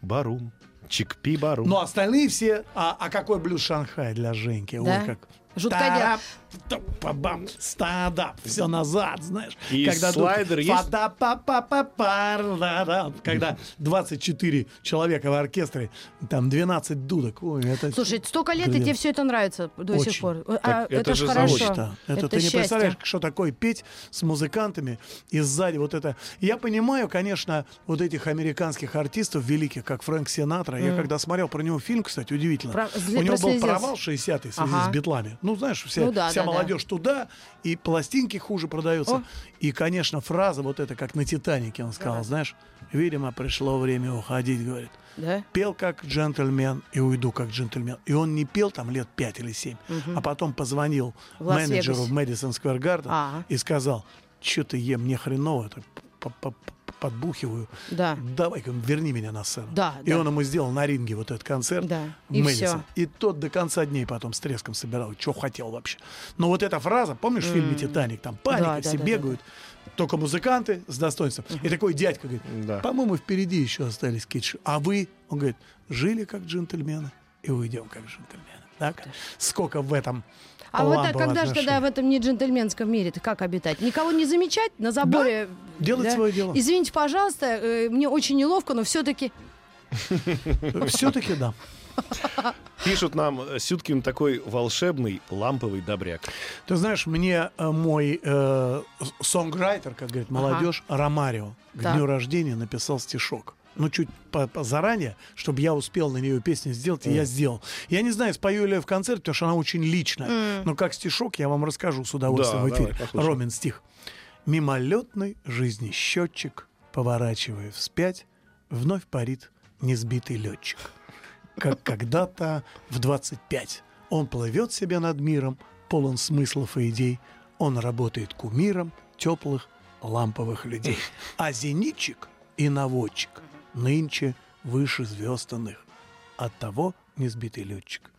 так, чик-пи-барум, чик-пи-барум. Но остальные все... А, а какой блюз Шанхай для Женьки? Да? Ой, как... Тарап-та-па-бам, Стадап, все назад, знаешь. И слайдер есть? Фа-да-па-па-па-пар-да-да. Когда 24 человека в оркестре, там 12 дудок. Ой, это... Слушай, столько лет, и Блин. тебе все это нравится до сих Очень. пор. А, Так это это же хорошо. Мечта. Это, ты не счастье. представляешь, что такое петь с музыкантами и сзади вот это. Я понимаю, конечно, вот этих американских артистов великих, как Фрэнк Синатра. Я когда смотрел про него фильм, кстати, удивительно. Про- У него был провал 60-й в связи Ага. с битлами. Ну, знаешь, вся, Ну да, вся да, да. молодежь туда, и пластинки хуже продаются. О. И, конечно, фраза вот эта, как на «Титанике» он сказал, знаешь, видимо, пришло время уходить, говорит. Да? Пел как джентльмен и уйду как джентльмен. И он не пел там лет пять или семь, а потом позвонил В менеджеру в Мэдисон Сквер Гарден А. и сказал, что ты ем, мне хреново, п- подбухиваю. Да. Давай-ка верни меня на сцену. Да, и да. он ему сделал на ринге вот этот концерт. Да, в и Мэдисон. всё. И тот до конца дней потом с треском собирал, что хотел вообще. Но вот эта фраза, помнишь в фильме «Титаник», там паника, Да, да, все да, бегают, только музыканты с достоинством. И такой дядька говорит, Да. по-моему, впереди еще остались ш- А вы, он говорит, жили как джентльмены и уйдем как джентльмены. Так? Сколько в этом А вот так, лампового когда же тогда в этом не джентльменском мире, ты как обитать? Никого не замечать на заборе? делать свое дело. Извините, пожалуйста, э, мне очень неловко, но все-таки Все-таки да. Пишут нам, э, Сюткин такой волшебный ламповый добряк. Ты знаешь, мне э, мой э, сонграйтер, как говорит молодежь, Ромарио, к дню рождения написал стишок. Ну, чуть по- по- заранее, чтобы я успел на нее песню сделать, и я сделал. Я не знаю, спою ли я в концерте, потому что она очень личная. Но как стишок я вам расскажу с удовольствием Да, в эфире. давай. Ромин стих. Мимолетный жизни счетчик, поворачивая вспять, вновь парит несбитый летчик. Как когда-то в 25 он плывет себе над миром, полон смыслов и идей. Он работает кумиром теплых ламповых людей. А зенитчик и наводчик нынче выше звезд иных. Оттого несбитый летчик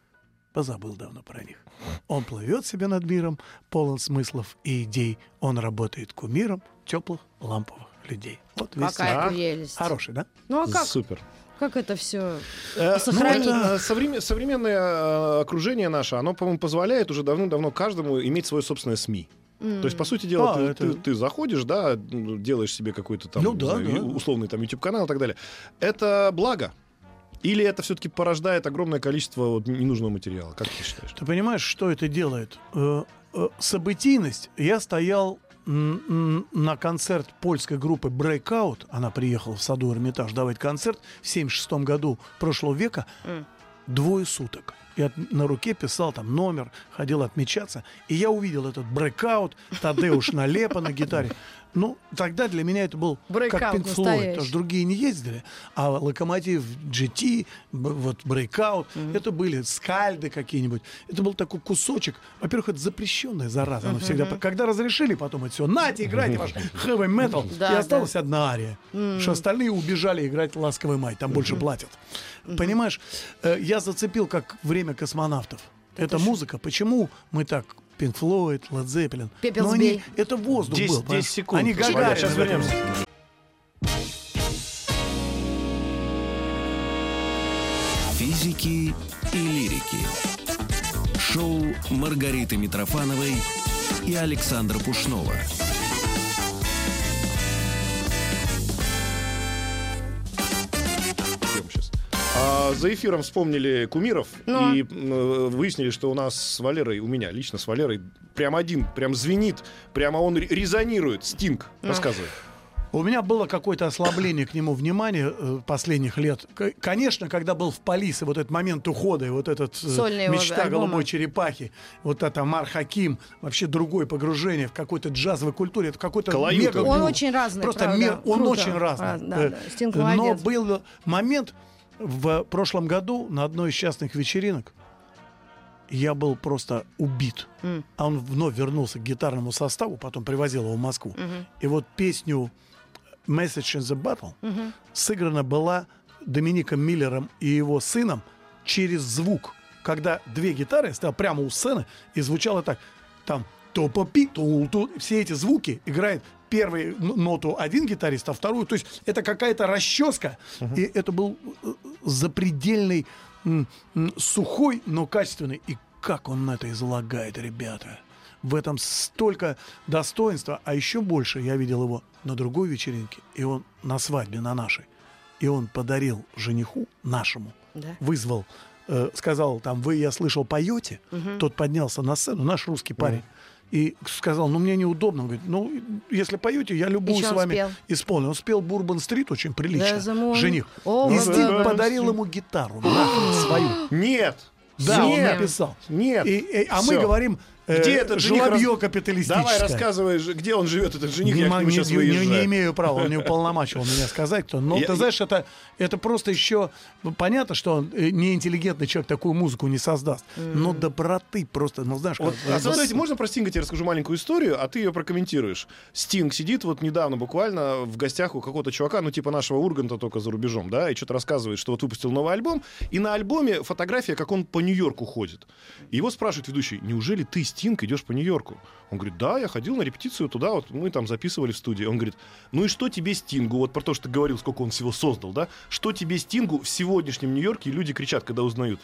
позабыл давно про них. Он плывет себе над миром, полон смыслов и идей. Он работает кумиром теплых ламповых людей. Вот весь какая а? прелесть. Хороший, да? Ну а как, Супер. как это все Э, сохранить? ну, это, э, современ- современное э, окружение наше, оно, по-моему, позволяет уже давным-давно каждому иметь свое собственное СМИ. То есть, по сути дела, А, ты, это- ты- ты заходишь, да, ну, делаешь себе какой-то там Ну да, знаю, да. условный там YouTube-канал и так далее. Это благо. Или это все-таки порождает огромное количество вот ненужного материала? Как ты считаешь? Ты понимаешь, что это делает? Э, э, Событийность. Я стоял на концерт польской группы Breakout, она приехала в саду Эрмитаж давать концерт в 76 году прошлого века, двое суток. Я на руке писал там номер, ходил отмечаться. И я увидел этот брейкаут, Тадеуш Налепа на гитаре. Ну, тогда для меня это был как Breakout Pink Floyd, потому что другие не ездили. А Локомотив GT, вот Breakout, это были скальды какие-нибудь. Это был такой кусочек. Во-первых, это запрещенная зараза. Она всегда... Когда разрешили потом это все, нате, играйте ваш heavy metal. И да. осталась одна ария. Что остальные убежали играть ласковый май. Там больше платят. Понимаешь, э, я зацепил как время космонавтов. Это музыка. Почему мы так Floyd, Led Zeppelin. Пепел Но они- это воздух 10 был. 10 понимаешь? секунд. Они Гагарин. Сейчас вернемся. Физики и лирики. Шоу Маргариты Митрофановой и Александра Пушнова. А, за эфиром вспомнили кумиров Ну. и м, выяснили, что у нас с Валерой, у меня лично с Валерой, прям один, прям звенит, прямо он ре- резонирует. Стинг, рассказывай. У меня было какое-то ослабление к нему внимания э, последних лет. К- Конечно, когда был в Полисе, вот этот момент ухода, и вот этот э, Сольные его мечта голубой черепахи, вот это Мар Хаким, вообще другое погружение в какой-то джазовой культуре, это какой-то мега Он очень разный, Просто правда. мир, он Круто. очень разный. Раз- да, Э, да. Стинг Но был момент в прошлом году на одной из частных вечеринок, я был просто убит. А он вновь вернулся к гитарному составу, потом привозил его в Москву. И вот песню Message in the Battle сыграна была Домиником Миллером и его сыном через звук. Когда две гитары стоял прямо у сцены, и звучало так. Там топопи, тул ту Все эти звуки играет первую ноту один гитарист, а вторую. То есть это какая-то расческа. И это был э, запредельный, м, м, сухой, но качественный. И как он это излагает, ребята. В этом столько достоинства, а еще больше я видел его на другой вечеринке, и он на свадьбе, на нашей. И он подарил жениху нашему, Да. вызвал, э, сказал, там, вы, я слышал, поете? Тот поднялся на сцену, наш русский парень. И сказал, ну мне неудобно. Он говорит, ну если поете, я любую с он вами спел? исполню. Он спел Бурбан-стрит очень прилично. Да. Жених. О, и да, Стинг да. подарил ему гитару, нахрен свою. Нет! Да, он Нет! написал. Нет! И- и- а мы Всё. Э, Где этот жених? жлобье капиталистическое. Давай, рассказывай, где он живет, этот жених, Не, я не- сейчас не- не- выезжаю. не имею права, он не уполномачивал меня сказать, кто. Но Я- ты знаешь, это, это просто еще ну, понятно, что он э, неинтеллигентный человек такую музыку не создаст. Но доброты просто, ну знаешь, Вот, а смотрите, можно про Стинга тебе расскажу маленькую историю, а ты ее прокомментируешь. Стинг сидит вот недавно буквально в гостях у какого-то чувака, ну типа нашего Урганта только за рубежом, да, и что-то рассказывает, что вот выпустил новый альбом, и на альбоме фотография, как он по Нью-Йорку ходит. Его спрашивает ведущий, неужели ты, Стинг, идешь по Нью-Йорку? Он говорит, да, я ходил на репетицию туда, вот мы там записывали в студии. Он говорит, ну и что тебе Стингу, вот про то, что ты говорил, сколько он всего создал, да, что тебе Стингу в сегодняшнем Нью-Йорке, люди кричат, когда узнают?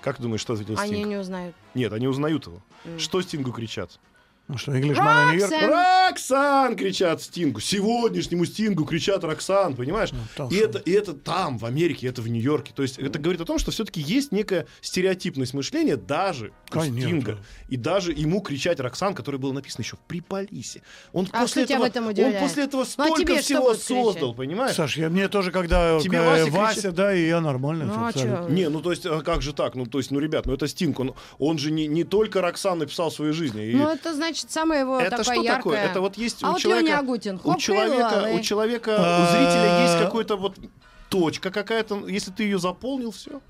Как ты думаешь, что ответил Они Стинг? не узнают. Нет, они узнают его. Что Стингу кричат? Ну что, Englishman York? Роксен! Роксан кричат Стингу. Сегодняшнему Стингу кричат Роксан, понимаешь? там и, это, и это там, в Америке, это в Нью-Йорке. То есть это говорит о том, что все-таки есть некая стереотипность мышления даже у Конечно. Стинга. И даже ему кричать Роксан, который был написан еще при Полисе. Он А после этого, в этом он после этого Ну, а столько тебе что всего кричать? создал, понимаешь? Саш, я, мне тоже, когда Тебе э, Вася Вася, кричит? да, и я нормально. Ну, а абсолютно. Не, ну то есть, а как же так? Ну, то есть, ну, ребят, ну это Стинг, он, он же не, не только Роксан написал в своей жизни. И- Ну, это значит самое его это такое что яркое. такое? Это вот есть а у вот человека, Лёня Агутин. у Хоп, человека, хей-лалэй. у человека, А, у зрителя есть какой-то вот точка какая-то, если ты ее заполнил, все.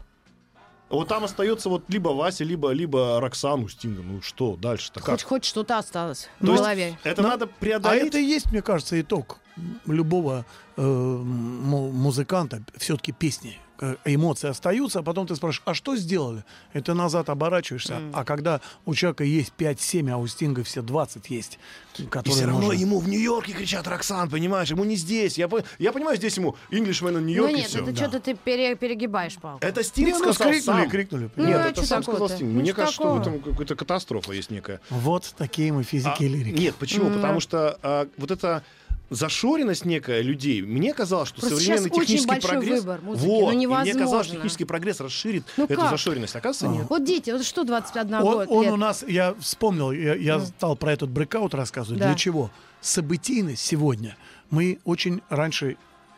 Вот там остается вот либо Вася, либо, либо Роксан у Стинга. Ну что, дальше-то как? Хоть, хоть что-то осталось в То есть голове. это Но- надо А преодолеть. это и есть, мне кажется, итог любого э, му- музыканта. Все-таки песни, эмоции остаются, а потом ты спрашиваешь, а что сделали? И ты назад оборачиваешься. А когда у человека есть 5-7, а у Стинга все 20 есть, И которые все равно можно- ему в Нью-Йорке кричат Роксан, понимаешь? Ему не здесь. Я, я понимаю, здесь ему Englishman in Ну Нью-Йорк и нет, все. это что-то ты пере- перегибаешь, палку. Это Стинг Не, ну, сказал крикнули, сам. крикнули. Ну, Нет, а это сам сказал? Стинг. Ну, Мне что кажется, что в такого? этом какая-то катастрофа есть некая. Вот такие мы физики А, и лирики. Нет, почему? Потому что а, вот это зашоренность некая людей. Мне казалось, что Просто современный технический прогресс... выбор музыки, вот, ну, и мне казалось, невозможно. что технический прогресс расширит Ну эту как? зашоренность. Оказывается, нет. Вот дети, вот что 21 Он, год он лет? у нас, я вспомнил, я, я стал про этот брекаут рассказывать. Да. Для чего? Событийность сегодня. Мы очень раньше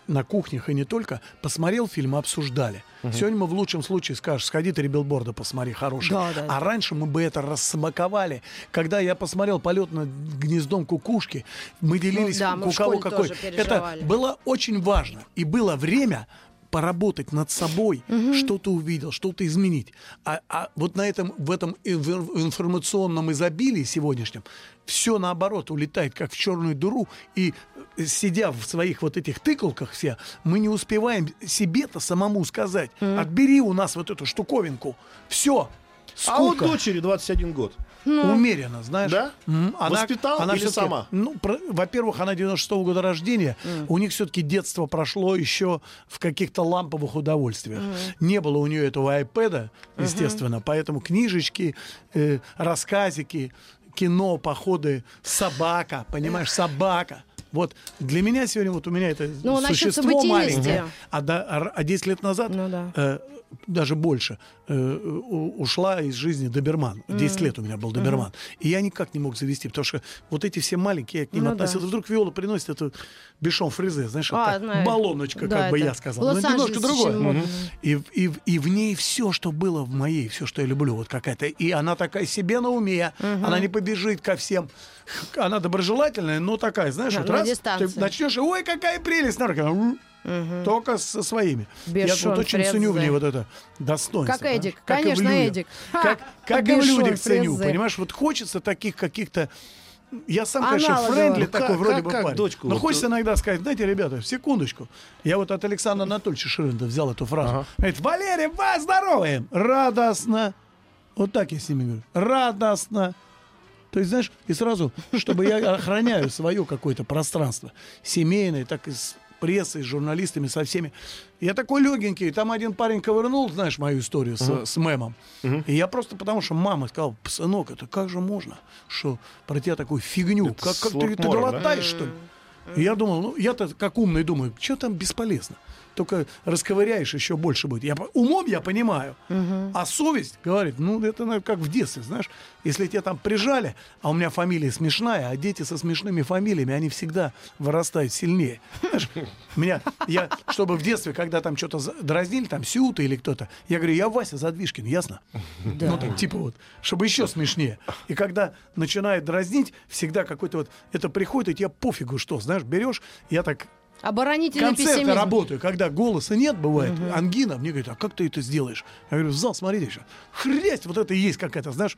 на кухнях и не только посмотрел фильм и обсуждали. Сегодня мы в лучшем случае скажешь, сходи три билборда, посмотри, хороший. Да, да. А раньше мы бы это рассмаковали. Когда я посмотрел полет над гнездом кукушки, мы делились, Ну да, мы у кого какой. Это было очень важно. И было время поработать над собой, что-то увидел, что-то изменить. А, а вот на этом, в этом инфор- информационном изобилии сегодняшнем все наоборот улетает как в черную дыру, и сидя в своих вот этих тыкалках все, мы не успеваем себе-то самому сказать, отбери у нас вот эту штуковинку, все, А вот скука. дочери 21 год. Умеренно, знаешь. Да? М, Воспитал или всё-таки- сама? Ну, про- во-первых, она 96-го года рождения. У них все-таки детство прошло еще в каких-то ламповых удовольствиях. Не было у нее этого айпэда, естественно, поэтому книжечки, э, рассказики, кино, походы, собака, понимаешь, собака. Вот для меня сегодня вот у меня это Ну, существо маленькое. А, да, а, а 10 лет назад Ну да. э, даже больше, э, ушла из жизни доберман. 10 лет у меня был доберман. И я никак не мог завести, потому что вот эти все маленькие, я к ним Ну относился. да. Вдруг Виола приносит эту бешон фризе, знаешь, А, так, знаю. баллоночка, Да, как бы я сказал. Но немножко Лос-Анджелесе другое. И, в- и, в- и в ней все, что было в моей, все, что я люблю, вот какая-то. И она такая себе на уме, она не побежит ко всем. Она доброжелательная, но такая, знаешь, Да, вот раз, дистанции. ты начнешь, ой, какая прелесть, «М». только со своими. я Бешон вот очень ценю в ней вот это достоинство. Как понимаешь? Эдик, Как конечно. Эдик. Как, Ха, как и в людях ценю, понимаешь? Вот хочется таких каких-то... Я сам, конечно, Аналоговых. френдли Ну, такой как- вроде как- бы как парень. дочку Но вот, хочется э, иногда сказать, знаете, ребята, секундочку. Я вот от Александра Анатольевича Ширинда взял эту фразу. Ага. Говорит, Валерий, вас здороваем! Радостно! Вот так я с ними говорю. Радостно! То есть, знаешь, и сразу, чтобы я охраняю свое какое-то пространство, семейное, так и с прессой, с журналистами, со всеми. Я такой легенький, там один парень ковырнул, знаешь, мою историю с, с мемом. И я просто потому, что мама сказала, сынок, это как же можно, что про тебя такую фигню, Это как, как ты, ты Мором, да? что ли? И я думал, ну, я-то как умный думаю, что там бесполезно. Только расковыряешь, еще больше будет. Я, умом я понимаю, а совесть говорит, ну, это наверное, как в детстве, знаешь. Если тебя там прижали, а у меня фамилия смешная, а дети со смешными фамилиями, они всегда вырастают сильнее. Знаешь, меня, я, чтобы в детстве, когда там что-то дразнили, там Сюта или кто-то, я говорю, я Вася Задвижкин, ясно? Ну, так, типа вот, чтобы еще смешнее. И когда начинает дразнить, всегда какой-то вот, это приходит, и тебе пофигу что, знаешь, берешь, я так Оборонительный концерты пессимизм. работаю, когда голоса нет, бывает, ангина, мне говорят, а как ты это сделаешь? Я говорю, в зал смотрите еще. Хрясть, вот это и есть какая-то, знаешь,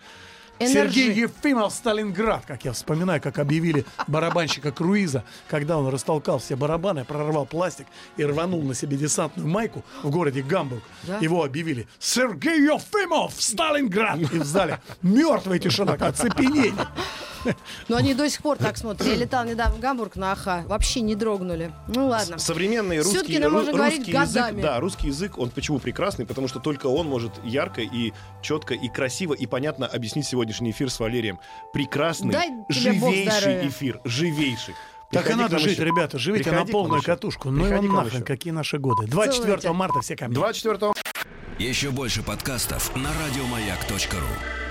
Energy. Сергей Ефимов, Сталинград, как я вспоминаю, как объявили барабанщика Круиза, когда он растолкал все барабаны, прорвал пластик и рванул на себе десантную майку в городе Гамбург. Да? Его объявили Сергей Ефимов, Сталинград! И в зале мертвая тишина, как оцепенение. Но они до сих пор так смотрят. Я летал недавно в Гамбург на АХА. Вообще не дрогнули. Ну ладно. Современный русский, нам ру- можно говорить русский годами. язык, да, русский язык, он почему прекрасный, потому что только он может ярко и четко и красиво и понятно объяснить сегодняшний эфир с Валерием. Прекрасный, Дай живейший эфир, живейший. Так и Приходи к надо жить, еще. ребята, живите Приходи на полную катушку. Ну и Приходи он к нам нахрен, еще. какие наши годы. 24 Целуйте. марта все ко мне. 24 Еще больше подкастов на радиомаяк.ру.